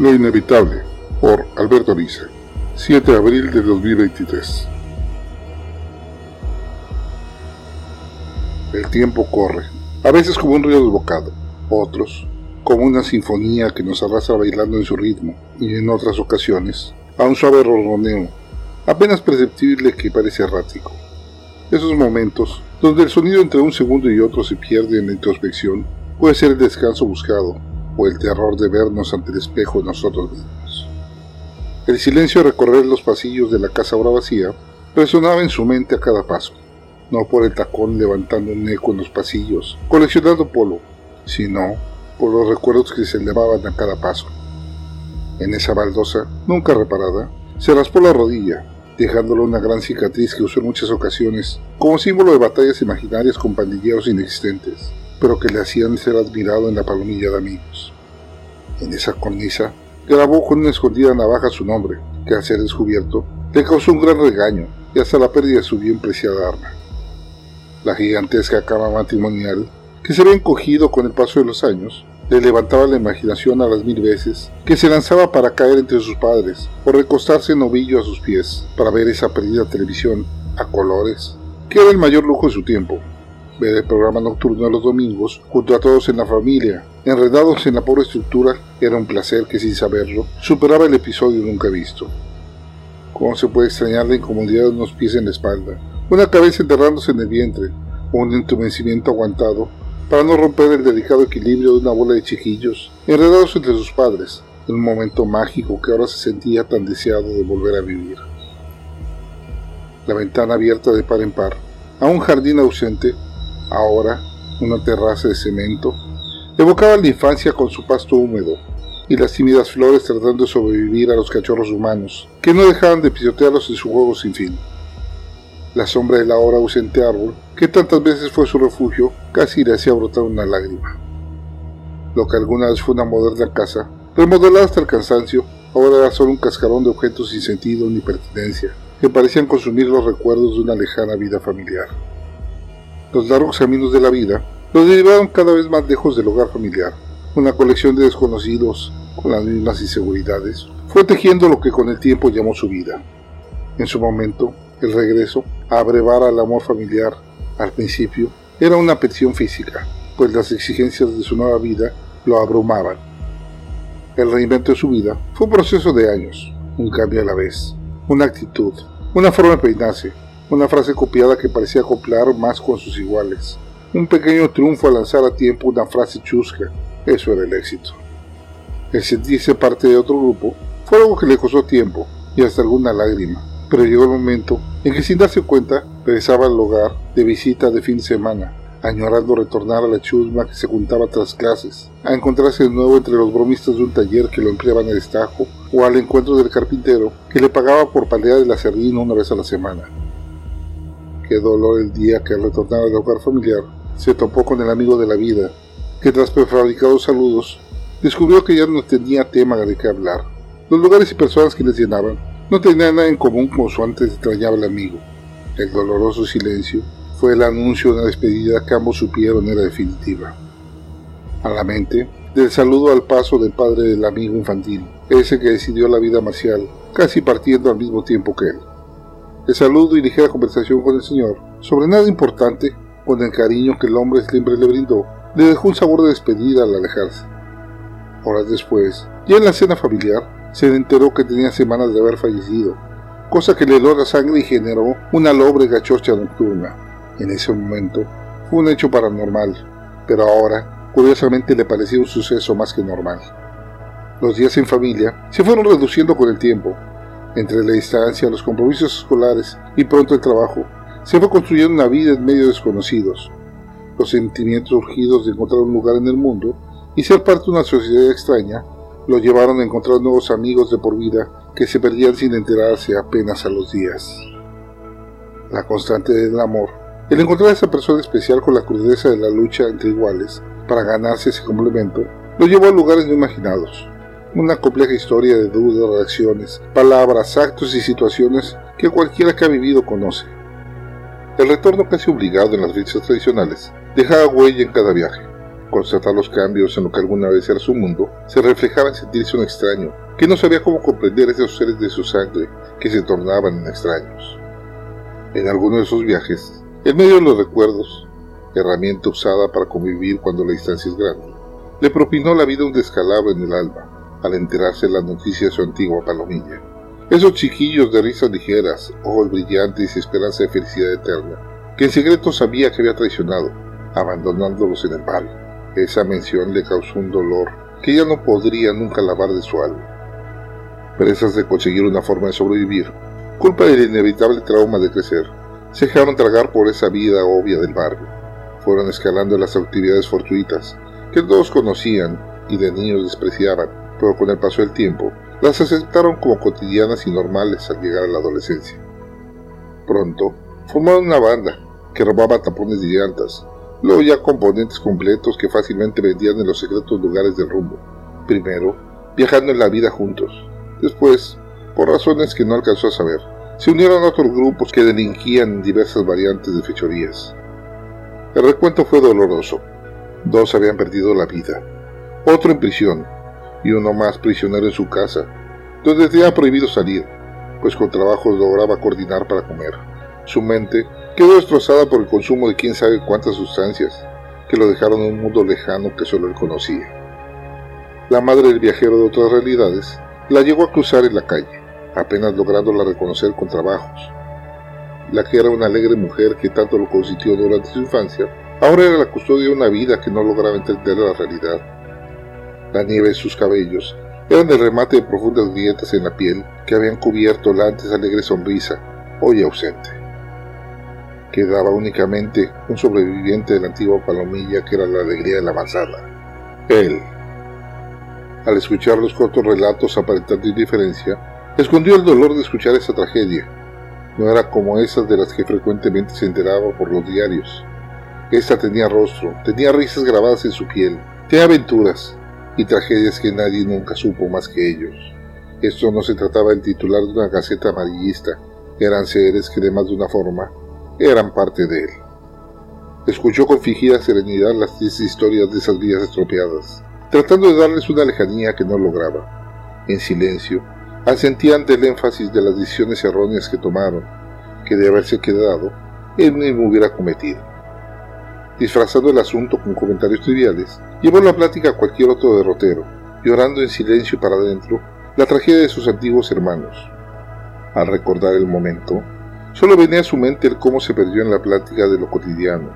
Lo inevitable, por Alberto Nice, 7 de abril de 2023. El tiempo corre, a veces como un río desbocado, otros como una sinfonía que nos arrastra bailando en su ritmo, y en otras ocasiones a un suave ronroneo, apenas perceptible que parece errático. Esos momentos, donde el sonido entre un segundo y otro se pierde en la introspección, puede ser el descanso buscado o el terror de vernos ante el espejo de nosotros mismos. El silencio de recorrer los pasillos de la casa ahora vacía resonaba en su mente a cada paso, no por el tacón levantando un eco en los pasillos, coleccionando polo, sino por los recuerdos que se elevaban a cada paso. En esa baldosa, nunca reparada, se raspó la rodilla dejándole una gran cicatriz que usó en muchas ocasiones como símbolo de batallas imaginarias con pandilleros inexistentes, pero que le hacían ser admirado en la palomilla de amigos. En esa cornisa grabó con una escondida navaja su nombre, que al ser descubierto le causó un gran regaño y hasta la pérdida de su bien preciada arma. La gigantesca cama matrimonial, que se había encogido con el paso de los años, le levantaba la imaginación a las mil veces, que se lanzaba para caer entre sus padres o recostarse en ovillo a sus pies para ver esa perdida televisión a colores, que era el mayor lujo de su tiempo. Ver el programa nocturno de los domingos junto a todos en la familia, enredados en la pobre estructura, era un placer que sin saberlo superaba el episodio nunca visto. ¿Cómo se puede extrañar la incomodidad de unos pies en la espalda, una cabeza enterrándose en el vientre, o un entumecimiento aguantado para no romper el delicado equilibrio de una bola de chiquillos enredados entre sus padres, en un momento mágico que ahora se sentía tan deseado de volver a vivir. La ventana abierta de par en par, a un jardín ausente, ahora una terraza de cemento, evocaba la infancia con su pasto húmedo y las tímidas flores tratando de sobrevivir a los cachorros humanos, que no dejaban de pisotearlos en su juego sin fin. La sombra del ahora ausente árbol, que tantas veces fue su refugio, casi le hacía brotar una lágrima. Lo que alguna vez fue una moderna casa, remodelada hasta el cansancio, ahora era solo un cascarón de objetos sin sentido ni pertinencia, que parecían consumir los recuerdos de una lejana vida familiar. Los largos caminos de la vida los derivaron cada vez más lejos del hogar familiar. Una colección de desconocidos, con las mismas inseguridades, fue tejiendo lo que con el tiempo llamó su vida. En su momento, el regreso a abrevar al amor familiar, al principio, era una petición física, pues las exigencias de su nueva vida lo abrumaban. El reinvento de su vida fue un proceso de años, un cambio a la vez, una actitud, una forma de peinarse, una frase copiada que parecía acoplar más con sus iguales, un pequeño triunfo al lanzar a tiempo una frase chusca, eso era el éxito. El sentirse parte de otro grupo fue algo que le costó tiempo y hasta alguna lágrima, pero llegó el momento en que sin darse cuenta regresaba al hogar de visita de fin de semana, añorando retornar a la chusma que se juntaba tras clases, a encontrarse de nuevo entre los bromistas de un taller que lo empleaban en destajo, o al encuentro del carpintero que le pagaba por palear la sardina una vez a la semana. Dolor el día que al retornar al hogar familiar se topó con el amigo de la vida, que tras prefabricados saludos descubrió que ya no tenía tema de qué hablar. Los lugares y personas que les llenaban no tenían nada en común con su antes extrañable amigo. El doloroso silencio fue el anuncio de una despedida que ambos supieron era definitiva. A la mente, del saludo al paso del padre del amigo infantil, ese que decidió la vida marcial, casi partiendo al mismo tiempo que él. El saludo y ligera conversación con el señor, sobre nada importante, con el cariño que el hombre siempre le brindó, le dejó un sabor de despedida al alejarse. Horas después, ya en la cena familiar, se enteró que tenía semanas de haber fallecido, cosa que le dio la sangre y generó una lobre gachocha nocturna. En ese momento fue un hecho paranormal, pero ahora curiosamente le parecía un suceso más que normal. Los días en familia se fueron reduciendo con el tiempo. Entre la distancia, los compromisos escolares y pronto el trabajo, se fue construyendo una vida en medio de desconocidos. Los sentimientos urgidos de encontrar un lugar en el mundo y ser parte de una sociedad extraña lo llevaron a encontrar nuevos amigos de por vida que se perdían sin enterarse apenas a los días. La constante del amor, el encontrar a esa persona especial con la crudeza de la lucha entre iguales para ganarse ese complemento, lo llevó a lugares no imaginados. Una compleja historia de dudas, reacciones, palabras, actos y situaciones que cualquiera que ha vivido conoce. El retorno casi obligado en las fechas tradicionales dejaba huella en cada viaje. Constatar los cambios en lo que alguna vez era su mundo se reflejaba en sentirse un extraño, que no sabía cómo comprender esos seres de su sangre que se tornaban en extraños. En alguno de esos viajes, en medio de los recuerdos, herramienta usada para convivir cuando la distancia es grande, le propinó la vida un descalabro en el alma, al enterarse de la noticia de su antigua palomilla. Esos chiquillos de risas ligeras, ojos brillantes y esperanza de felicidad eterna, que en secreto sabía que había traicionado, abandonándolos en el barrio. Esa mención le causó un dolor que ya no podría nunca lavar de su alma. Presas de conseguir una forma de sobrevivir, culpa del inevitable trauma de crecer, se dejaron tragar por esa vida obvia del barrio. Fueron escalando las actividades fortuitas que todos conocían y de niños despreciaban, pero con el paso del tiempo las aceptaron como cotidianas y normales al llegar a la adolescencia. Pronto, formaron una banda que robaba tapones de llantas, luego ya componentes completos que fácilmente vendían en los secretos lugares del rumbo. Primero, viajando en la vida juntos. Después, por razones que no alcanzó a saber, se unieron a otros grupos que delinquían diversas variantes de fechorías. El recuento fue doloroso. Dos habían perdido la vida, otro en prisión y uno más prisionero en su casa, donde tenía prohibido salir, pues con trabajo lograba coordinar para comer. Su mente quedó destrozada por el consumo de quién sabe cuántas sustancias que lo dejaron en un mundo lejano que solo él conocía. La madre del viajero de otras realidades la llegó a cruzar en la calle, apenas lográndola reconocer con trabajos. La que era una alegre mujer que tanto lo consintió durante su infancia, ahora era la custodia de una vida que no lograba entender la realidad. La nieve de sus cabellos eran el remate de profundas grietas en la piel que habían cubierto la antes alegre sonrisa, hoy ausente. Quedaba únicamente un sobreviviente de la antigua palomilla que era la alegría de la manzana. Él. Al escuchar los cortos relatos aparentando indiferencia, escondió el dolor de escuchar esa tragedia. No era como esas de las que frecuentemente se enteraba por los diarios. Esta tenía rostro, tenía risas grabadas en su piel, tenía aventuras y tragedias que nadie nunca supo más que ellos. Esto no se trataba del titular de una gaceta amarillista, eran seres que de más de una forma eran parte de él. Escuchó con fingida serenidad las tristes historias de esas vidas estropeadas, tratando de darles una lejanía que no lograba. En silencio, asentía ante el énfasis de las decisiones erróneas que tomaron, que de haberse quedado, él mismo hubiera cometido. Disfrazando el asunto con comentarios triviales, llevó la plática a cualquier otro derrotero, llorando en silencio para adentro la tragedia de sus antiguos hermanos. Al recordar el momento, Solo venía a su mente el cómo se perdió en la plática de lo cotidiano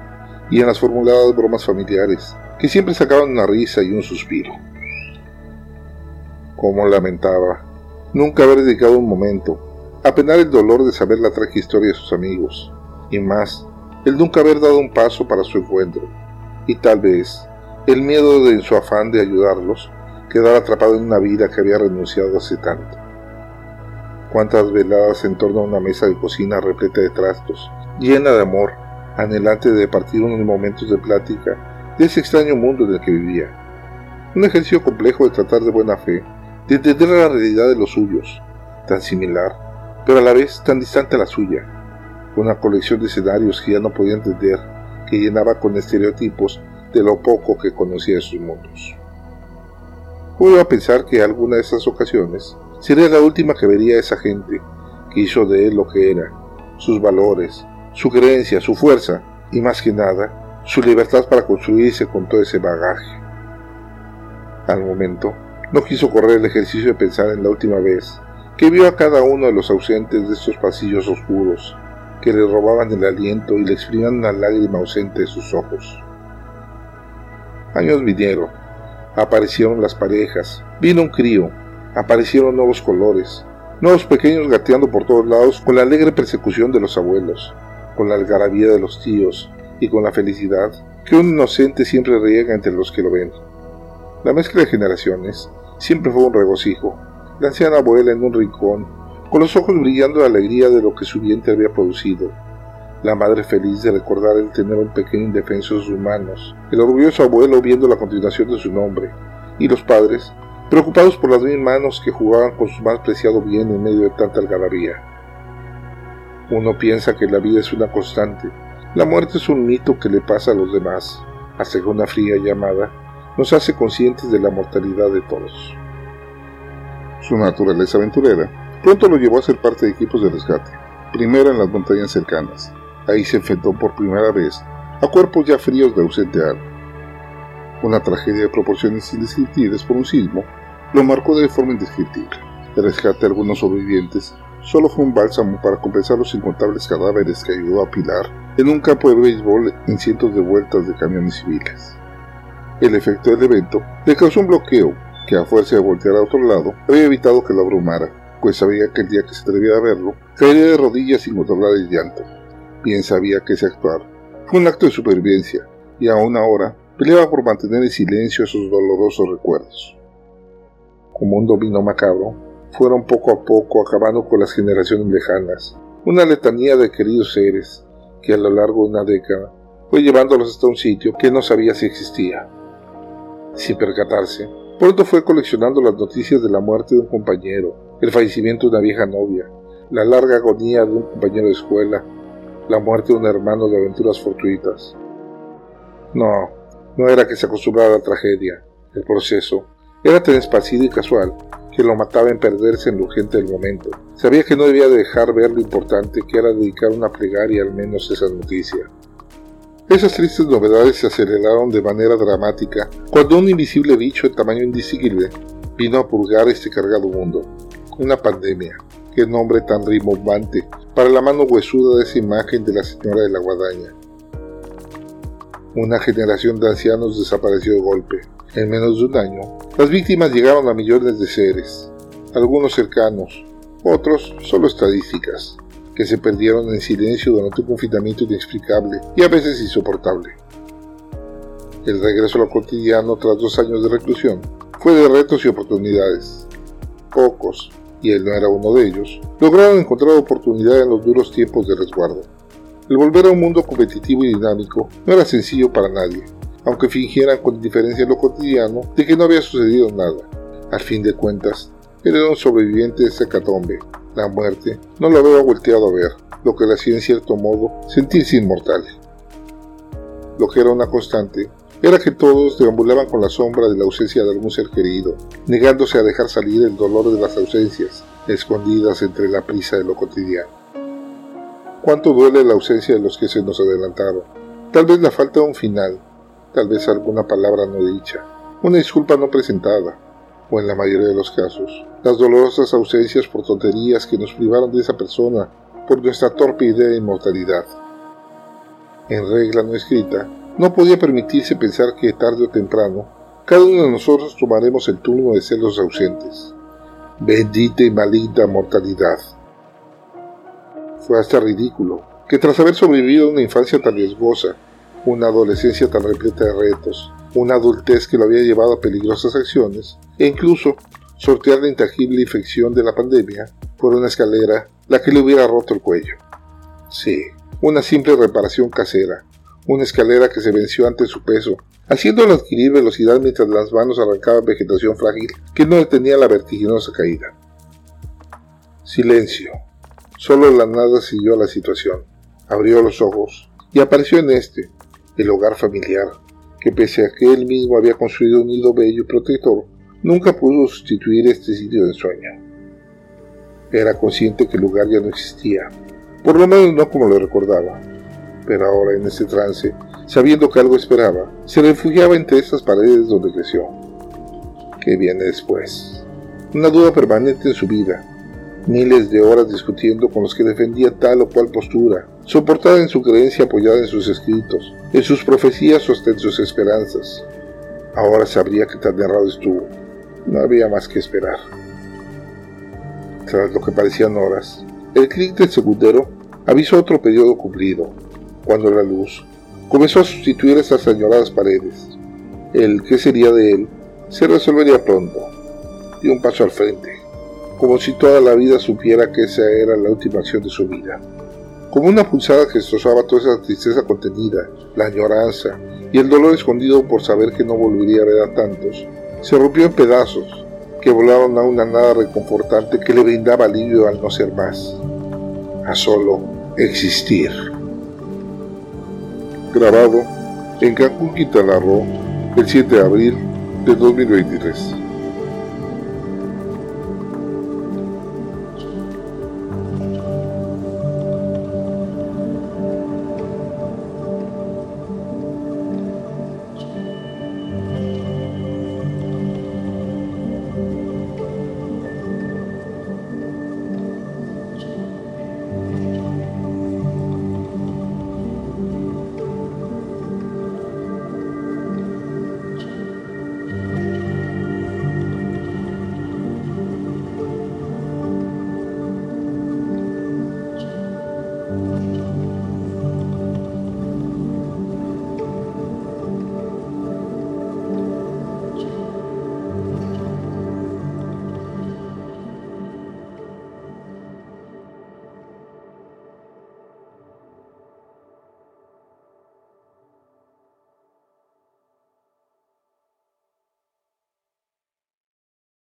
y en las formuladas bromas familiares, que siempre sacaban una risa y un suspiro. Cómo lamentaba nunca haber dedicado un momento a penar el dolor de saber la trágica historia de sus amigos, y más, el nunca haber dado un paso para su encuentro, y tal vez el miedo de su afán de ayudarlos quedar atrapado en una vida que había renunciado hace tanto cuántas veladas en torno a una mesa de cocina repleta de trastos, llena de amor, anhelante de partir unos momentos de plática de ese extraño mundo en el que vivía. Un ejercicio complejo de tratar de buena fe, de entender la realidad de los suyos, tan similar, pero a la vez tan distante a la suya. Una colección de escenarios que ya no podía entender, que llenaba con estereotipos de lo poco que conocía de sus mundos. Puedo a pensar que alguna de esas ocasiones Sería la última que vería a esa gente que hizo de él lo que era, sus valores, su creencia, su fuerza y más que nada, su libertad para construirse con todo ese bagaje. Al momento, no quiso correr el ejercicio de pensar en la última vez que vio a cada uno de los ausentes de estos pasillos oscuros que le robaban el aliento y le exprimían una lágrima ausente de sus ojos. Años vinieron, aparecieron las parejas, vino un crío, aparecieron nuevos colores, nuevos pequeños gateando por todos lados con la alegre persecución de los abuelos, con la algarabía de los tíos y con la felicidad que un inocente siempre riega entre los que lo ven. La mezcla de generaciones siempre fue un regocijo. La anciana abuela en un rincón, con los ojos brillando de alegría de lo que su vientre había producido. La madre feliz de recordar el tener un pequeño indefenso en sus manos. El orgulloso abuelo viendo la continuación de su nombre. Y los padres preocupados por las mil manos que jugaban con su más preciado bien en medio de tanta algarabía. Uno piensa que la vida es una constante, la muerte es un mito que le pasa a los demás, hasta que una fría llamada nos hace conscientes de la mortalidad de todos. Su naturaleza aventurera pronto lo llevó a ser parte de equipos de rescate, primero en las montañas cercanas. Ahí se enfrentó por primera vez a cuerpos ya fríos de ausente alma. Una tragedia de proporciones indescriptibles por un sismo lo marcó de forma indescriptible. El rescate de algunos sobrevivientes solo fue un bálsamo para compensar los incontables cadáveres que ayudó a apilar en un campo de béisbol en cientos de vueltas de camiones civiles. El efecto del evento le causó un bloqueo que a fuerza de voltear a otro lado había evitado que lo abrumara, pues sabía que el día que se atreviera a verlo, caería de rodillas sin controlar el llanto. Bien sabía que ese actuar fue un acto de supervivencia, y aún ahora peleaba por mantener en silencio esos dolorosos recuerdos. Como un dominó macabro, fueron poco a poco acabando con las generaciones lejanas, una letanía de queridos seres que a lo largo de una década fue llevándolos hasta un sitio que no sabía si existía. Sin percatarse, pronto fue coleccionando las noticias de la muerte de un compañero, el fallecimiento de una vieja novia, la larga agonía de un compañero de escuela, la muerte de un hermano de aventuras fortuitas. No, no era que se acostumbrara a la tragedia, el proceso era tan esparcido y casual que lo mataba en perderse en lo urgente del momento. Sabía que no debía dejar ver lo importante que era dedicar una plegaria al menos esa noticia. Esas tristes novedades se aceleraron de manera dramática cuando un invisible bicho de tamaño indistinguible vino a purgar este cargado mundo. Una pandemia. Qué nombre tan rimbombante para la mano huesuda de esa imagen de la señora de la guadaña. Una generación de ancianos desapareció de golpe. En menos de un año, las víctimas llegaron a millones de seres, algunos cercanos, otros solo estadísticas que se perdieron en silencio durante un confinamiento inexplicable y a veces insoportable. El regreso a lo cotidiano tras dos años de reclusión fue de retos y oportunidades. Pocos, y él no era uno de ellos, lograron encontrar oportunidad en los duros tiempos de resguardo. El volver a un mundo competitivo y dinámico no era sencillo para nadie, aunque fingieran con indiferencia en lo cotidiano de que no había sucedido nada. Al fin de cuentas, él era un sobreviviente de ese catombe, la muerte no lo había volteado a ver, lo que le hacía en cierto modo sentirse inmortal. Lo que era una constante era que todos deambulaban con la sombra de la ausencia de algún ser querido, negándose a dejar salir el dolor de las ausencias, escondidas entre la prisa de lo cotidiano. ¿Cuánto duele la ausencia de los que se nos adelantaron? Tal vez la falta de un final, tal vez alguna palabra no dicha, una disculpa no presentada, o en la mayoría de los casos, las dolorosas ausencias por tonterías que nos privaron de esa persona por nuestra torpe idea de inmortalidad. En regla no escrita, no podía permitirse pensar que tarde o temprano cada uno de nosotros tomaremos el turno de ser los ausentes. Bendita y maligna mortalidad. Fue hasta ridículo que tras haber sobrevivido a una infancia tan riesgosa, una adolescencia tan repleta de retos, una adultez que lo había llevado a peligrosas acciones, e incluso sortear la intangible infección de la pandemia por una escalera la que le hubiera roto el cuello. Sí, una simple reparación casera, una escalera que se venció ante su peso, haciéndolo adquirir velocidad mientras las manos arrancaban vegetación frágil que no detenía la vertiginosa caída. Silencio. Solo la nada siguió la situación. Abrió los ojos y apareció en este, el hogar familiar, que pese a que él mismo había construido un nido bello y protector, nunca pudo sustituir este sitio de sueño. Era consciente que el lugar ya no existía, por lo menos no como lo recordaba, pero ahora en ese trance, sabiendo que algo esperaba, se refugiaba entre esas paredes donde creció. ¿Qué viene después? Una duda permanente en su vida, miles de horas discutiendo con los que defendía tal o cual postura, soportada en su creencia apoyada en sus escritos, en sus profecías o hasta en sus esperanzas. Ahora sabría que tan errado estuvo. No había más que esperar. Tras lo que parecían horas, el clic del segundero avisó otro periodo cumplido, cuando la luz comenzó a sustituir esas añoradas paredes. El qué sería de él se resolvería pronto. Dio un paso al frente, como si toda la vida supiera que esa era la última acción de su vida como una pulsada que destrozaba toda esa tristeza contenida, la añoranza y el dolor escondido por saber que no volvería a ver a tantos, se rompió en pedazos que volaron a una nada reconfortante que le brindaba alivio al no ser más, a solo existir. Grabado en Cancún, Quintana Roo, el 7 de abril de 2023.